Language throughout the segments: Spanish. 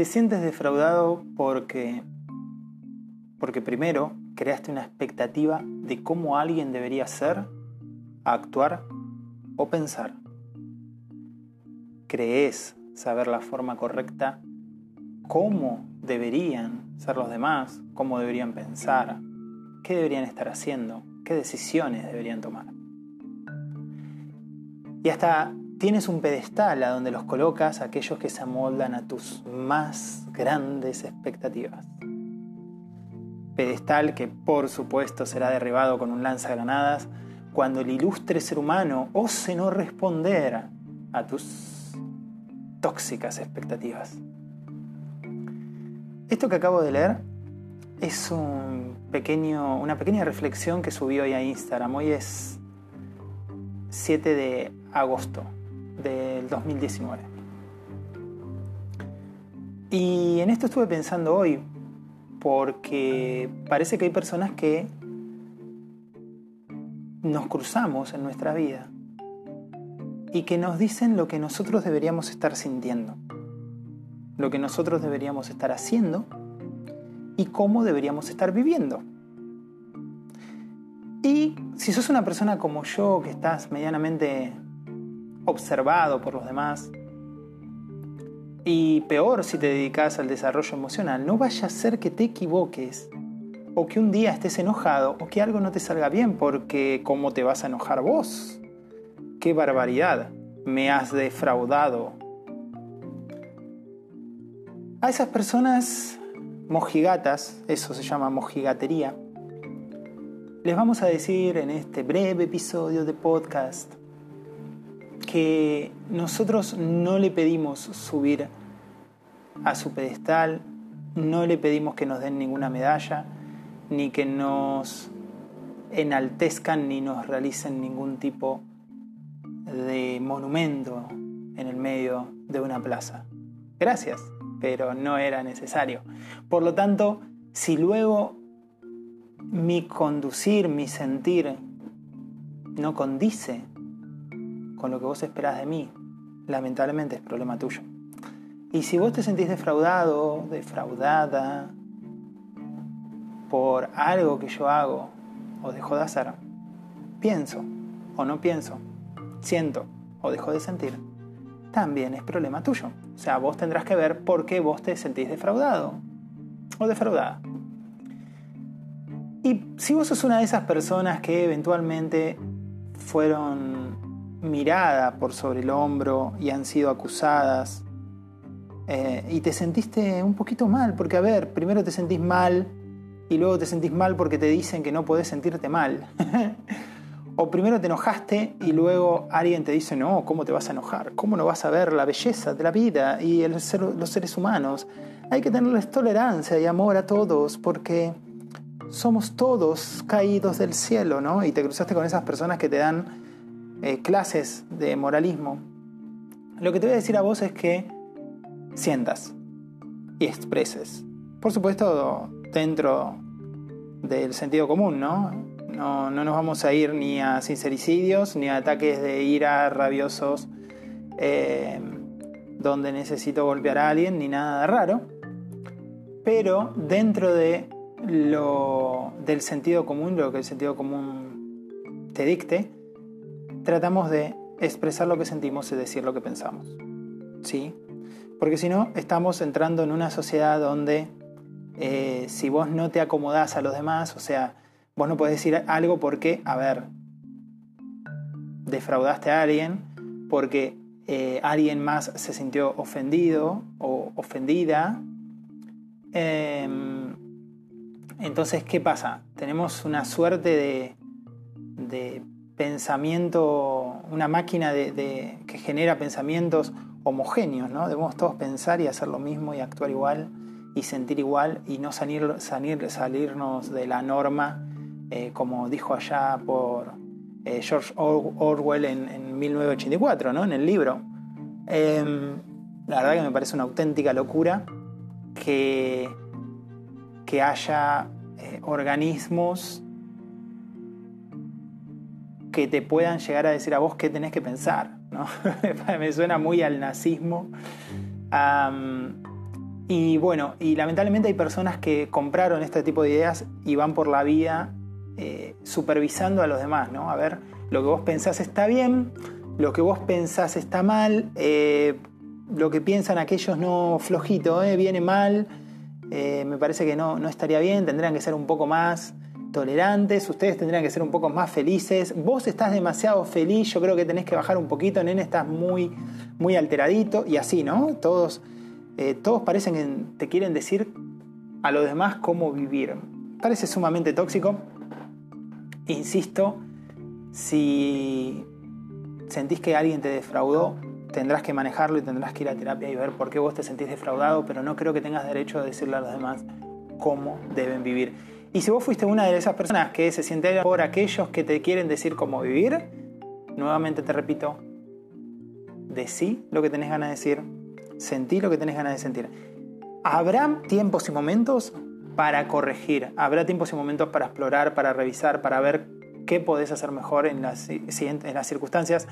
Te sientes defraudado porque porque primero creaste una expectativa de cómo alguien debería ser, actuar o pensar. Crees saber la forma correcta, cómo deberían ser los demás, cómo deberían pensar, qué deberían estar haciendo, qué decisiones deberían tomar. Y hasta tienes un pedestal a donde los colocas aquellos que se amoldan a tus más grandes expectativas. Pedestal que por supuesto será derribado con un lanzagranadas cuando el ilustre ser humano ose no responder a tus tóxicas expectativas. Esto que acabo de leer es un pequeño, una pequeña reflexión que subí hoy a Instagram. Hoy es 7 de agosto del 2019. Y en esto estuve pensando hoy, porque parece que hay personas que nos cruzamos en nuestra vida y que nos dicen lo que nosotros deberíamos estar sintiendo, lo que nosotros deberíamos estar haciendo y cómo deberíamos estar viviendo. Y si sos una persona como yo, que estás medianamente observado por los demás, y peor si te dedicas al desarrollo emocional, no vaya a ser que te equivoques o que un día estés enojado o que algo no te salga bien, porque ¿cómo te vas a enojar vos? ¡Qué barbaridad! Me has defraudado. A esas personas mojigatas, eso se llama mojigatería, les vamos a decir en este breve episodio de podcast que nosotros no le pedimos subir a su pedestal, no le pedimos que nos den ninguna medalla, ni que nos enaltezcan ni nos realicen ningún tipo de monumento en el medio de una plaza. Gracias, pero no era necesario. Por lo tanto, si luego mi conducir, mi sentir no condice con lo que vos esperás de mí, lamentablemente es problema tuyo. Y si vos te sentís defraudado, defraudada, por algo que yo hago o dejo de hacer, pienso o no pienso, siento o dejo de sentir, también es problema tuyo. O sea, vos tendrás que ver por qué vos te sentís defraudado o defraudada. Y si vos sos una de esas personas que eventualmente fueron miradas por sobre el hombro y han sido acusadas eh, y te sentiste un poquito mal, porque a ver, primero te sentís mal y luego te sentís mal porque te dicen que no podés sentirte mal. o primero te enojaste y luego alguien te dice, no, ¿cómo te vas a enojar? ¿Cómo no vas a ver la belleza de la vida y los seres humanos? Hay que tenerles tolerancia y amor a todos porque somos todos caídos del cielo, ¿no? Y te cruzaste con esas personas que te dan eh, clases de moralismo. Lo que te voy a decir a vos es que sientas y expreses. Por supuesto, dentro del sentido común, ¿no? No, nos vamos a ir ni a sincericidios, ni a ataques de ira rabiosos eh, donde necesito golpear a alguien, ni nada de raro. Pero dentro de lo, del sentido común, lo que el sentido común te dicte, tratamos de expresar lo que sentimos y decir lo que pensamos. ¿Sí? Porque si no, estamos entrando en una sociedad donde eh, si vos no te acomodás a los demás, o sea, vos no podés decir algo porque, a ver, defraudaste a alguien, porque eh, alguien más se sintió ofendido o ofendida. Em, entonces, ¿qué pasa? Tenemos una suerte de, pensamiento, una máquina de, que genera pensamientos homogéneos, ¿no? Debemos todos pensar y hacer lo mismo y actuar igual y sentir igual y no salir, salir, salirnos de la norma, eh, como dijo allá por eh, George Orwell en, 1984, ¿no? en el libro. Em, la verdad que me parece una auténtica locura que, que haya eh, organismos que te puedan llegar a decir a vos qué tenés que pensar. ¿no? Me suena muy al nazismo. y bueno, y lamentablemente hay personas que compraron este tipo de ideas y van por la vida eh, supervisando a los demás, ¿no? A ver, lo que vos pensás está bien, lo que vos pensás está mal, eh, lo que piensan aquellos no flojito, ¿eh? viene mal, me parece que no, no estaría bien, tendrían que ser un poco más tolerantes, ustedes tendrían que ser un poco más felices. Vos estás demasiado feliz, yo creo que tenés que bajar un poquito, nene, estás muy, muy alteradito y así, ¿no? Todos, eh, todos parecen que te quieren decir a los demás cómo vivir. Parece sumamente tóxico. Insisto, si sentís que alguien te defraudó, tendrás que manejarlo y tendrás que ir a terapia y ver por qué vos te sentís defraudado, pero no creo que tengas derecho a decirle a los demás cómo deben vivir. Y si vos fuiste una de esas personas que se siente por aquellos que te quieren decir cómo vivir, nuevamente te repito, decí lo que tenés ganas de decir, sentí lo que tenés ganas de sentir. Habrá tiempos y momentos para corregir, habrá tiempos y momentos para explorar, para revisar, para ver qué podés hacer mejor en las, en las circunstancias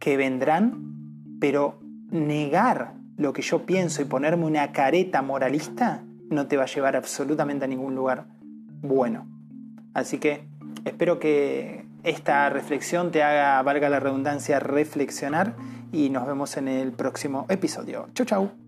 que vendrán, pero negar lo que yo pienso y ponerme una careta moralista no te va a llevar absolutamente a ningún lugar bueno. Así que espero que esta reflexión te haga, valga la redundancia, reflexionar y nos vemos en el próximo episodio. Chau, chau.